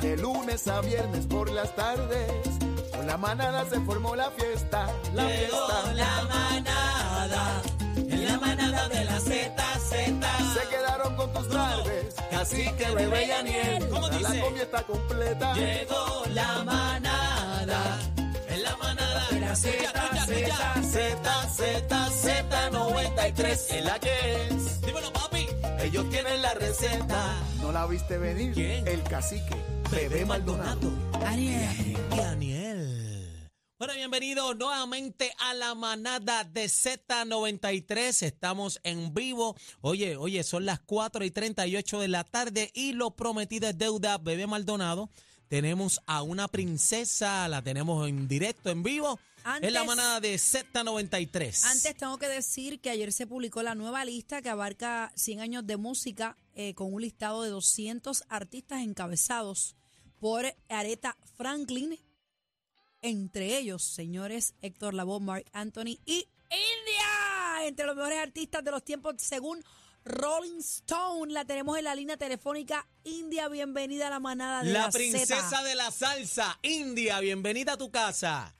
De lunes a viernes por las tardes, con la manada se formó la fiesta, la fiesta. la manada, en la manada de la Z, Z. Se quedaron con tus tardes, así que bebé y Aniel, ¿Cómo la comida está completa. Llegó la manada, Z, Z, Z, Z, Z, 93, en la que es. Dímelo, papi. Ellos tienen la receta, no la viste venir. ¿Quién? El cacique, bebé Maldonado. Ariel. Y Daniel. Bueno, bienvenidos nuevamente a la manada de Z93. Estamos en vivo. Oye, oye, son las 4 y 38 de la tarde y lo prometido es deuda, bebé Maldonado. Tenemos a una princesa, la tenemos en directo, en vivo. Antes- en la manada de Z93. Antes tengo que decir que ayer se publicó la nueva lista que abarca 100 años de música eh, con un listado de 200 artistas encabezados por Aretha Franklin, entre ellos, señores Héctor Lavoe, Mark Anthony y India, entre los mejores artistas de los tiempos según Rolling Stone. La tenemos en la línea telefónica. India, bienvenida a la manada de la, la princesa de la salsa, India, bienvenida a tu casa.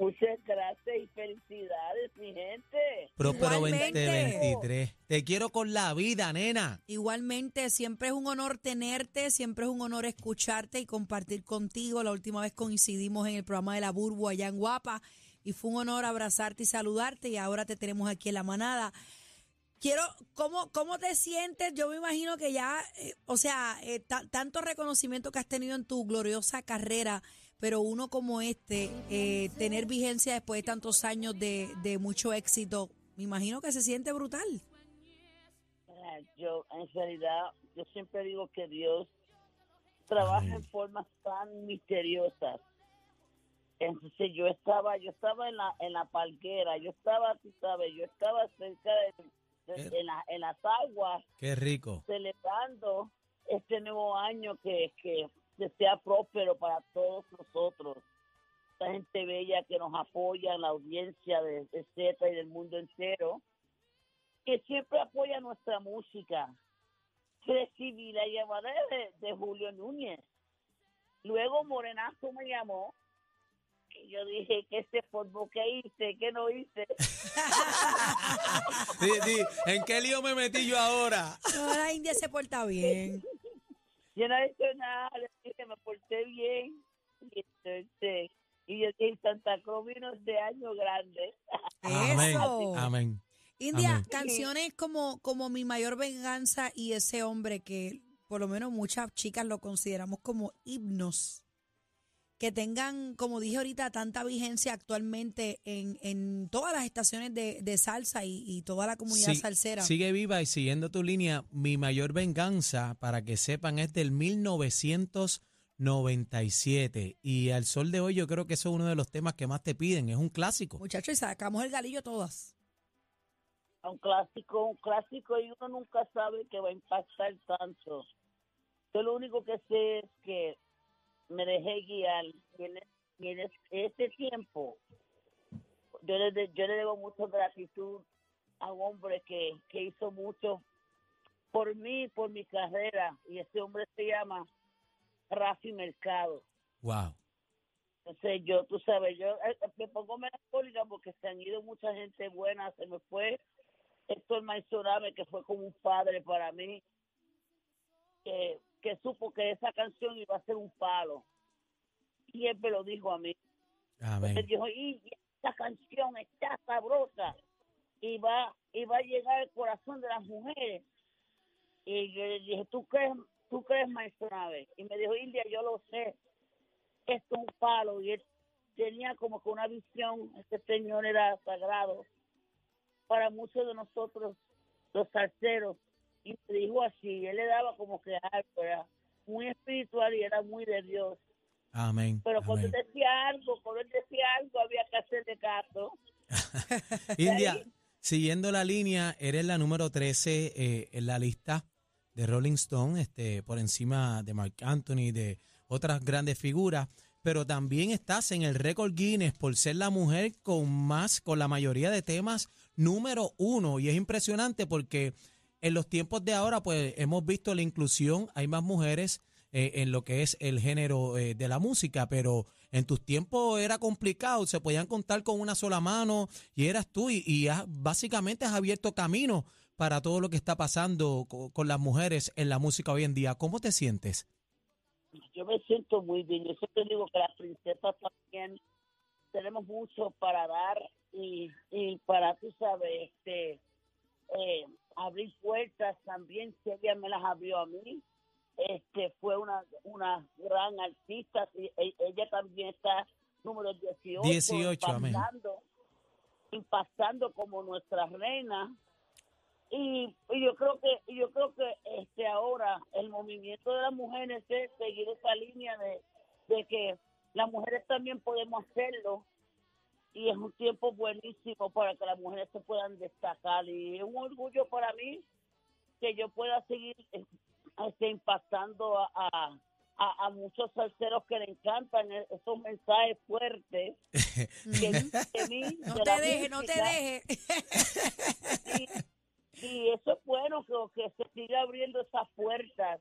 Muchas gracias y felicidades, mi gente. Próspero Igualmente. 2023. Te quiero con la vida, nena. Igualmente, siempre es un honor tenerte, siempre es un honor escucharte y compartir contigo. La última vez coincidimos en el programa de la Burbu allá en Guapa y fue un honor abrazarte y saludarte y ahora te tenemos aquí en la manada. Quiero, ¿cómo, cómo te sientes? Yo me imagino que ya, eh, o sea, eh, ta- tanto reconocimiento que has tenido en tu gloriosa carrera, pero uno como este, eh, tener vigencia después de tantos años de, de mucho éxito, me imagino que se siente brutal. Ah, Yo, en realidad, yo siempre digo que Dios trabaja en formas tan misteriosas. Entonces yo estaba, yo estaba en la, en la palguera, yo estaba, tú sabes, yo estaba cerca de, de- en, la- en las aguas, Qué rico. celebrando este nuevo año que, que, que sea próspero para todos nosotros. Esta gente bella que nos apoya en la audiencia de, de Z y del mundo entero, que siempre apoya nuestra música. Recibí la llamada de, de Julio Núñez. Luego Morenazo me llamó y yo dije que este fútbol que hice, que no hice. Di- di, ¿En qué lío me metí yo ahora? No, la India se porta bien. Yo no he hecho nada, le dije, me porté bien. Y entonces, y yo dije, Santa Cruz vino este año grande. Amén. Eso. Amén. India, Amén. canciones como, como Mi Mayor Venganza y ese hombre que por lo menos muchas chicas lo consideramos como himnos, que tengan, como dije ahorita, tanta vigencia actualmente en, en todas las estaciones de, de salsa y, y toda la comunidad Sí, salsera. Sigue viva y siguiendo tu línea, mi mayor venganza, para que sepan, es del 1997. Y al sol de hoy yo creo que eso es uno de los temas que más te piden, es un clásico. Muchachos, y sacamos el galillo todas. Un clásico, un clásico, y uno nunca sabe que va a impactar tanto. Yo lo único que sé es que me dejé guiar. Y en, y en es- ese tiempo, yo le, de- yo le debo mucha gratitud a un hombre que, que hizo mucho por mí, por mi carrera. Y ese hombre se llama Rafi Mercado. Wow. Entonces yo, tú sabes, yo eh, me pongo melancólica porque se han ido mucha gente buena. Se me fue Héctor Maizorabe, que fue como un padre para mí, que, que supo que esa canción iba a ser un palo. Y él me lo dijo a mí. Amén. Él dijo, y esta canción está sabrosa y va, y va a llegar al corazón de las mujeres. Y yo le dije, ¿tú crees, tú crees maestro Nave? Y me dijo, India, yo lo sé. Esto es un palo. Y él tenía como que una visión, este señor era sagrado para muchos de nosotros, los salseros. Y me dijo así, él le daba como que algo, era muy espiritual y era muy de Dios. Amén. Pero cuando amén. decía algo, cuando él decía algo, había que hacerle caso. India, siguiendo la línea, eres la número 13 eh, en la lista de Rolling Stone, este, por encima de Mark Anthony, de otras grandes figuras, pero también estás en el récord Guinness por ser la mujer con más, con la mayoría de temas número uno. Y es impresionante porque en los tiempos de ahora, pues hemos visto la inclusión, hay más mujeres eh, en lo que es el género eh, de la música, pero en tus tiempos era complicado, se podían contar con una sola mano y eras tú y, has- básicamente has abierto camino para todo lo que está pasando co- con, las mujeres en la música hoy en día. ¿Cómo te sientes? Yo me siento muy bien. Yo siempre digo que las princesas también tenemos mucho para dar y, y para, tú sabes, este, eh, abrir puertas también. Si ella me las abrió a mí, este, fue una, una gran artista. y e- ella también está número 18. 18, amén. impactando, impactando como nuestra reina. Y, y yo creo que y yo creo que este ahora el movimiento de las mujeres es seguir esa línea de, de que las mujeres también podemos hacerlo y es un tiempo buenísimo para que las mujeres se puedan destacar y es un orgullo para mí que yo pueda seguir eh, este, impactando a, a, a- a muchos salseros que le encantan e- esos mensajes fuertes que, de mí, No de te la dejes, no te. Y, y eso es bueno que, que se siga abriendo esas puertas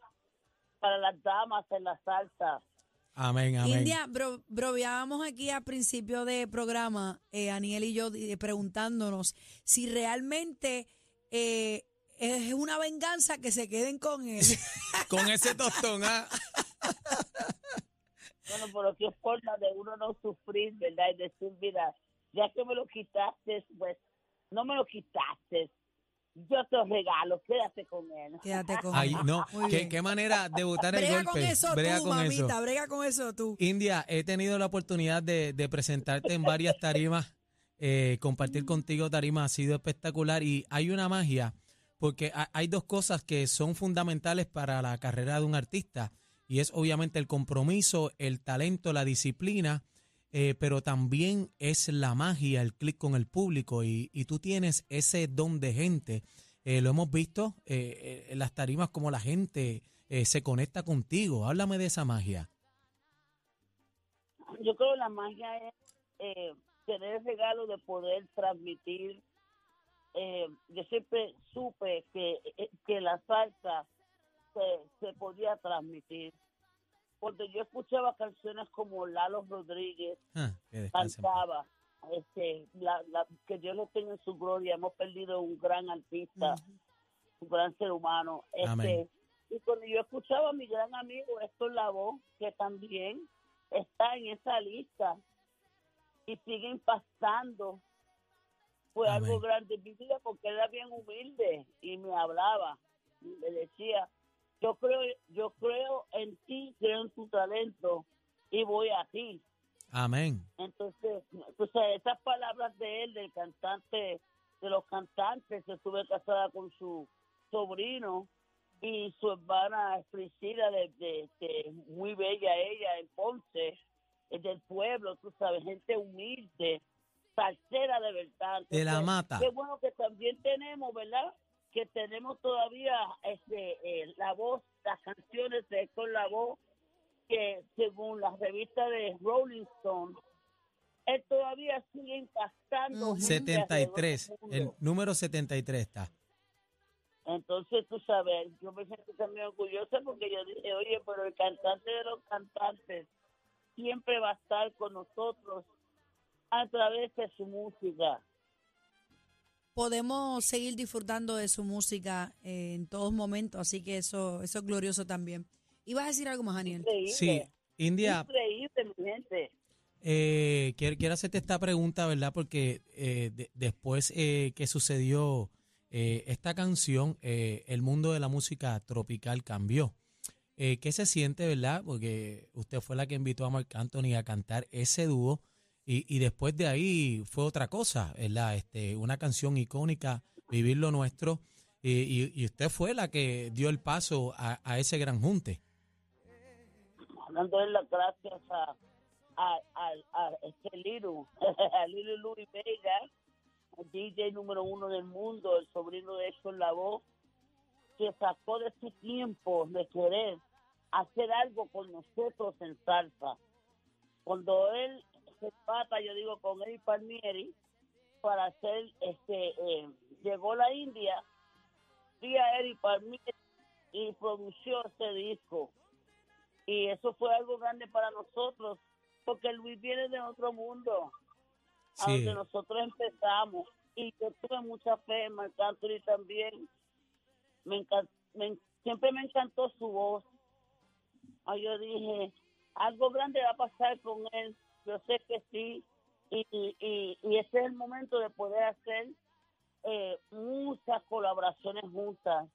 para las damas en la salsa. Amén, amén. India, bro, bromeábamos aquí al principio de programa, eh, Aniel y yo, eh, preguntándonos si realmente eh, es una venganza que se queden con él. Con ese tostón, ¿ah? Bueno, pero qué forma de uno no sufrir, ¿verdad? Y decir, mira, ya que me lo quitaste, pues no me lo quitaste. Yo te lo regalo, quédate con él. Quédate con Ay, él. no, ¿qué, qué manera de botar el Brega golpe. con eso Brega tú, con eso. mamita, brega con eso tú. India, he tenido la oportunidad de, de presentarte en varias tarimas, eh, compartir contigo tarimas ha sido espectacular y hay una magia, porque ha- hay dos cosas que son fundamentales para la carrera de un artista y es obviamente el compromiso, el talento, la disciplina, eh, pero también es la magia, el clic con el público y, y tú tienes ese don de gente. Eh, lo hemos visto eh, eh, en las tarimas como la gente eh, se conecta contigo. Háblame de esa magia. Yo creo que la magia es tener el regalo de poder transmitir. Yo siempre supe que, que la salsa se, se podía transmitir. Porque yo escuchaba canciones como Lalo Rodríguez, Ah, cantaba. Este, la, la- que Dios lo tenga en su gloria. Hemos perdido un gran artista, un gran ser humano. Este, Amén. y cuando yo escuchaba a mi gran amigo Héctor Lavoe, que también está en esa lista y sigue impactando, fue Amén. algo grande en mi vida porque él era bien humilde y me hablaba y me decía, yo creo, yo creo en ti, creo en tu talento y voy a ti. Amén. Entonces, entonces esas palabras de él, del cantante, de los cantantes, que estuve casada con su sobrino y su hermana Priscila, de, de- de- muy bella ella en Ponce, es del pueblo, tú sabes, gente humilde, salsera de verdad. De la Entonces, mata. Qué bueno que también tenemos, ¿verdad? Que tenemos todavía este eh, la voz, las canciones de Héctor Lavoe, que según la revista de Rolling Stone, él todavía sigue impactando. Ujú. gente alrededor del 73. mundo. El número 73 está. Entonces, tú sabes, yo me siento también orgullosa porque yo dije, oye, pero el cantante de los cantantes siempre va a estar con nosotros a través de su música. Podemos seguir disfrutando de su música eh, en todos momentos, así que eso, eso es glorioso también. ¿Ibas a decir algo más, Daniel? Increíble. Sí, India, Increíble, mi gente. eh, quiero, quiero hacerte esta pregunta, ¿verdad? Porque eh, de- después eh, que sucedió eh, esta canción, eh, el mundo de la música tropical cambió. Eh, ¿Qué se siente, verdad? Porque usted fue la que invitó a Marc Anthony a cantar ese dúo y, y después de ahí fue otra cosa, ¿verdad? Este, una canción icónica, Vivir lo Nuestro. y, y- y usted fue la que dio el paso a, a ese gran junte. dándole las gracias a, a, a, a este Liru, a Liru Luis Vega, DJ número uno del mundo, el sobrino de Héctor Lavoe, que sacó de su tiempo de querer hacer algo con nosotros en salsa. Cuando él se pata, yo digo, con Eddie Palmieri, para hacer, este, eh, llegó la India, vi a Eddie Palmieri y produció ese disco. Y eso fue algo grande para nosotros porque Luis viene de otro mundo a Sí. donde nosotros empezamos. Y yo tuve mucha fe en Marc Anthony también. Me encan- me siempre me encantó su voz. Ah, yo dije algo grande va a pasar con él yo sé que sí y, y, y, ese es el momento de poder hacer eh, muchas colaboraciones juntas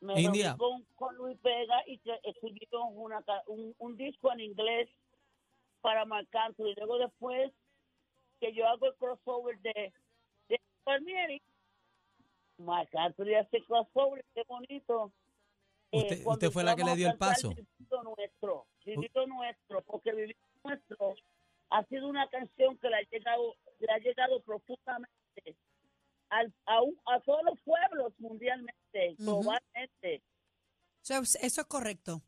me India. con, con Luis Vega y que escribimos una, un, un disco en inglés para Marc Anthony. Y luego después que yo hago el crossover de, de Palmieri, Marc Anthony hace crossover, qué bonito. Eh, Usted- fue la que le dio el paso. Vivito nuestro, vivito nuestro, porque vivito nuestro ha sido una canción que le ha llegado, le ha llegado profundamente al- a, un- a todos los pueblos mundialmente, Ujú. globalmente. Eso, es- eso es correcto.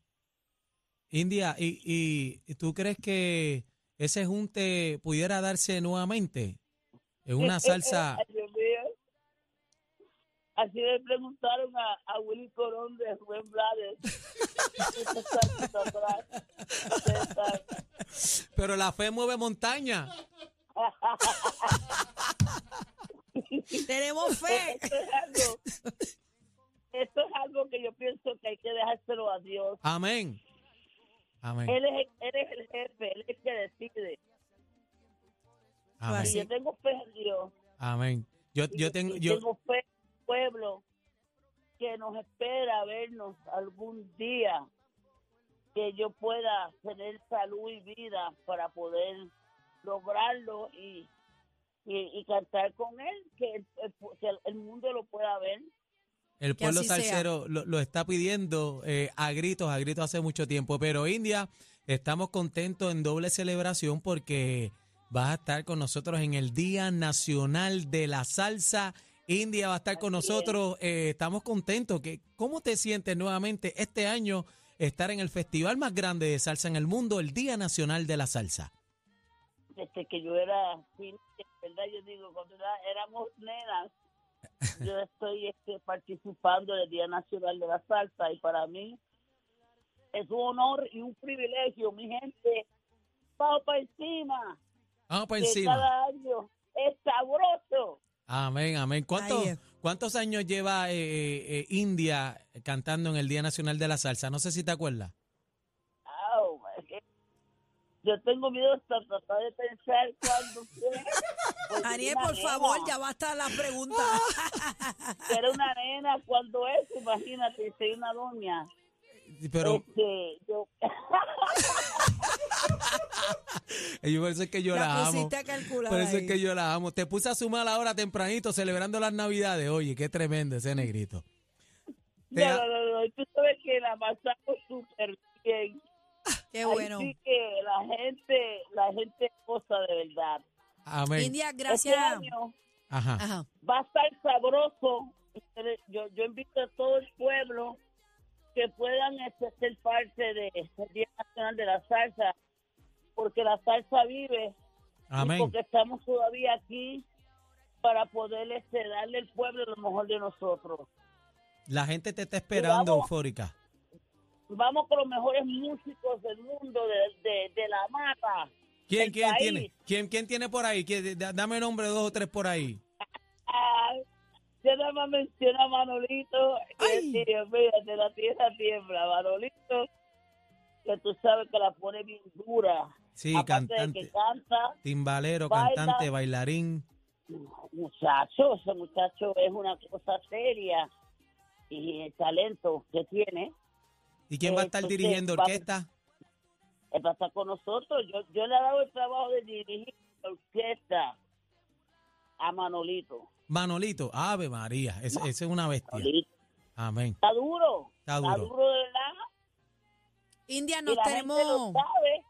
India, ¿y, y, y tú crees que ese junte pudiera darse nuevamente en una salsa? Ay, Dios mío. Así le preguntaron a, a Willy Corón de Rubén Blades. Pero la fe mueve montaña. Tenemos fe. Esto es algo. Esto es algo que yo pienso que hay que dejárselo a Dios. Amén. Amén. Él es, el- él es el jefe, él es el que decide. Amén. Y yo tengo fe en Dios. Amén. Yo, yo tengo, yo, tengo fe en el pueblo que nos espera vernos algún día que yo pueda tener salud y vida para poder lograrlo y, y, y cantar con él, que el, el- que el mundo lo pueda ver. el pueblo salsero lo, lo está pidiendo eh, a gritos, a gritos hace mucho tiempo. Pero India, estamos contentos en doble celebración porque vas a estar con nosotros en el Día Nacional de la Salsa. India va a estar con es. nosotros. eh, estamos contentos. Que, ¿Cómo te sientes nuevamente este año estar en el festival más grande de salsa en el mundo, el Día Nacional de la Salsa? Desde que yo era, ¿verdad? Yo digo, cuando era- éramos nenas, yo estoy este, participando del Día Nacional de la Salsa y para mí es un honor y un privilegio, mi gente. Vamos para encima, Vamos que encima. cada año es sabroso. Amén, amén. ¿Cuántos. ¿Cuántos años lleva eh, eh, eh, India cantando en el Día Nacional de la Salsa? No sé si te acuerdas. Es que yo tengo miedo hasta tratar de pensar cuándo fue. Ariel, por favor, ya basta la pregunta. Era una nena cuando es, imagínate, soy una doña. Pero Este, yo, por eso es que yo la, la amo. Por eso es ahí. que yo la amo. Te puse a sumar ahora tempranito celebrando las Navidades. Oye, qué tremendo ese negrito. No, no, no, no, tú sabes que la pasamos súper bien. Qué bueno. sí que la gente, la gente goza de verdad. Amén. India, Este gracias. año Ajá. Ajá. va a estar sabroso. Yo, yo invito a todo el pueblo que puedan este, ser parte de- del Día Nacional de la Salsa, porque la salsa vive y Amén. porque estamos todavía aquí para poder este, darle al pueblo lo mejor de nosotros. La gente te está esperando, Vamos. eufórica. Vamos con los mejores músicos del mundo, de, de, de la mata. ¿Quién, quién país. tiene? ¿Quién, quién tiene por ahí? ¿Quién- da- Dame nombre dos o tres por ahí. Yo nada más menciono a Manolito, Ay. que Dios mío, de la tierra tiembla, Manolito, que tú sabes que la pone bien dura. Sí, Aparte de cantante. que canta, Timbalero, Baila. cantante, bailarín. muchacho, ese muchacho es una cosa seria y el talento que tiene ¿Y quién va a estar Entonces, dirigiendo orquesta? es para estar con nosotros. Yo, yo le he dado el trabajo de dirigir orquesta a Manolito. Manolito, Ave María, ese ese es una bestia. Manolito. Amén. Está duro. Está Está duro. duro de verdad. India, Y nos la gente lo tenemos. sabe.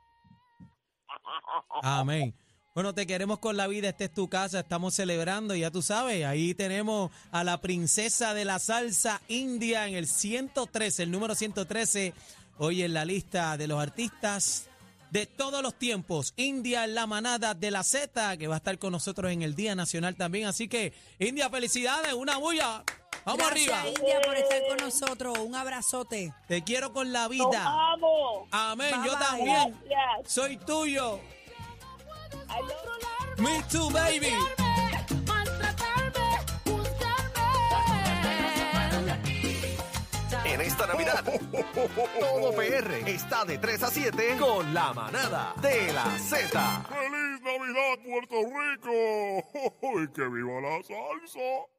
Amén. Bueno, te queremos con la vida, esta es tu casa, estamos celebrando, ya tú sabes, ahí tenemos a la princesa de la salsa india en el 113, el número 113, hoy en la lista de los artistas de todos los tiempos, India en la manada de la Z, que va a estar con nosotros en el Día Nacional también, así que India, felicidades, una bulla, vamos Gracias, arriba, India, por estar con nosotros. Un abrazote. te quiero con la Nos vida, amo. amén, Bye, yo bye. también, Gracias. soy tuyo, me too, baby. Navidad, todo PR está de 3 a 7 con la manada de la Z. ¡Feliz Navidad, Puerto Rico! ¡Y que viva la salsa!